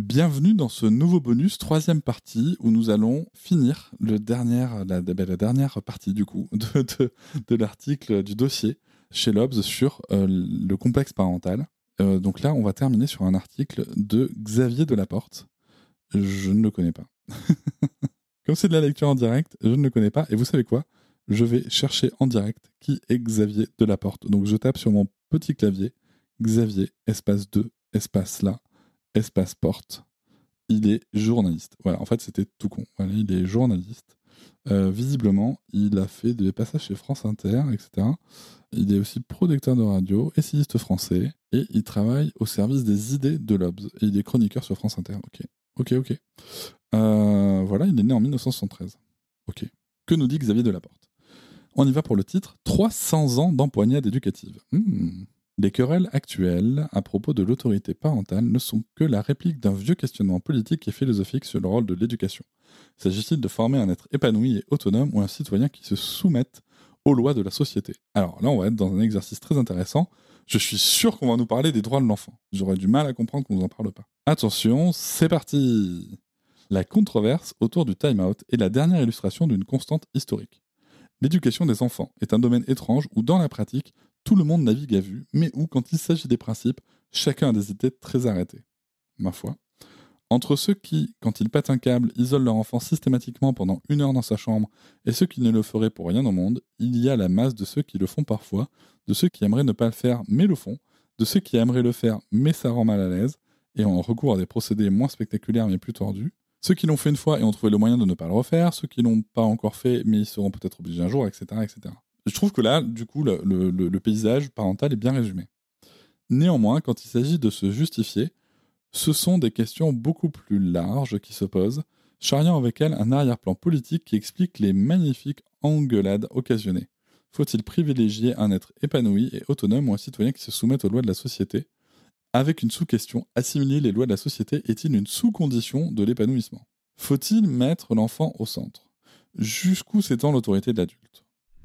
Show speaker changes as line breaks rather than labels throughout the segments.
Bienvenue dans ce nouveau bonus, troisième partie, où nous allons finir ben, la dernière partie du coup de l'article du dossier chez Lobs sur euh, le complexe parental. Euh, donc là, on va terminer sur un article de Xavier Delaporte. Je ne le connais pas. Comme c'est de la lecture en direct, je ne le connais pas. Et vous savez quoi? Je vais chercher en direct qui est Xavier Delaporte. Donc je tape sur mon petit clavier Xavier, espace 2, espace là espace porte, il est journaliste. Voilà, en fait, c'était tout con. il est journaliste. Euh, visiblement, il a fait des passages chez France Inter, etc. Il est aussi producteur de radio, essayiste français, et il travaille au service des idées de l'Obs. Il est chroniqueur sur France Inter. Ok, ok, ok. Euh, voilà, il est né en 1973. Ok. Que nous dit Xavier Delaporte? On y va pour le titre 300 ans d'empoignade éducative. Hmm. Les querelles actuelles à propos de l'autorité parentale ne sont que la réplique d'un vieux questionnement politique et philosophique sur le rôle de l'éducation. S'agit-il de former un être épanoui et autonome ou un citoyen qui se soumette aux lois de la société? Alors là, on va être dans un exercice très intéressant. Je suis sûr qu'on va nous parler des droits de l'enfant. J'aurais du mal à comprendre qu'on nous en parle pas. Attention, c'est parti La controverse autour du time-out est la dernière illustration d'une constante historique. L'éducation des enfants est un domaine étrange où, dans la pratique, tout le monde navigue à vue, mais où, quand il s'agit des principes, chacun a des idées très arrêtées. Ma foi. Entre ceux qui, quand ils pètent un câble, isolent leur enfant systématiquement pendant une heure dans sa chambre, et ceux qui ne le feraient pour rien au monde, il y a la masse de ceux qui le font parfois, de ceux qui aimeraient ne pas le faire mais le font, de ceux qui aimeraient le faire mais ça rend mal à l'aise, et ont recours à des procédés moins spectaculaires mais plus tordus, ceux qui l'ont fait une fois et ont trouvé le moyen de ne pas le refaire, ceux qui l'ont pas encore fait mais ils seront peut-être obligés un jour, etc., etc. Je trouve que là, du coup, le, paysage parental est bien résumé. Néanmoins, quand il s'agit de se justifier, ce sont des questions beaucoup plus larges qui se posent, charriant avec elles un arrière-plan politique qui explique les magnifiques engueulades occasionnées. Faut-il privilégier un être épanoui et autonome ou un citoyen qui se soumette aux lois de la société? Avec une sous-question, assimiler les lois de la société est-il une sous-condition de l'épanouissement? Faut-il mettre l'enfant au centre? Jusqu'où s'étend l'autorité de l'adulte?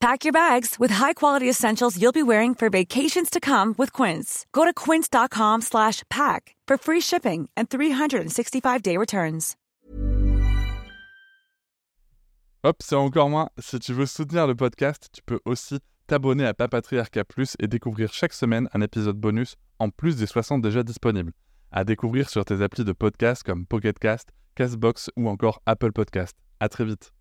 Pack your bags with high-quality essentials you'll be wearing for vacations to come with Quince. Go to quince.com slash pack for free shipping and 365-day returns.
Hop, c'est encore moins. Si tu veux soutenir le podcast, tu peux aussi t'abonner à Papatriarca Plus et découvrir chaque semaine un épisode bonus en plus des 60 déjà disponibles. À découvrir sur tes applis de podcast comme Pocketcast, Castbox ou encore Apple Podcast. À très vite.